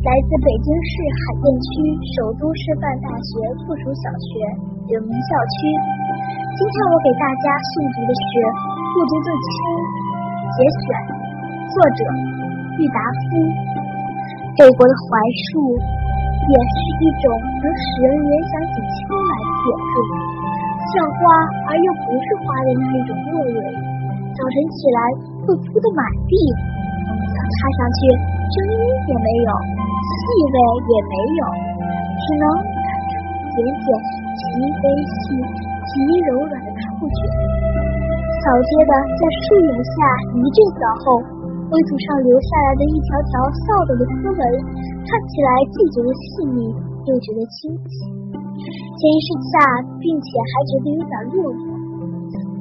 来自北京市海淀区首都师范大学附属小学永明校区。今天我给大家诵读的是《不读的秋》节选，作者郁达夫。北国的槐树也是一种能使人联想起秋来的果树，像花而又不是花的那一种落蕊，早晨起来会铺得满地，想踏上去声音也没有，味也没有，只能感受点点极微细、极柔软的触觉。扫街的在树影下一阵扫后，灰土上留下来的一条条扫帚的丝纹，看起来既觉得细腻，又觉得清奇。闲一身下，并且还觉得有点落寞。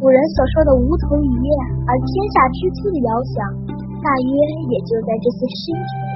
古人所说的“梧桐一叶，而天下知秋”的遥想，大约也就在这些诗里。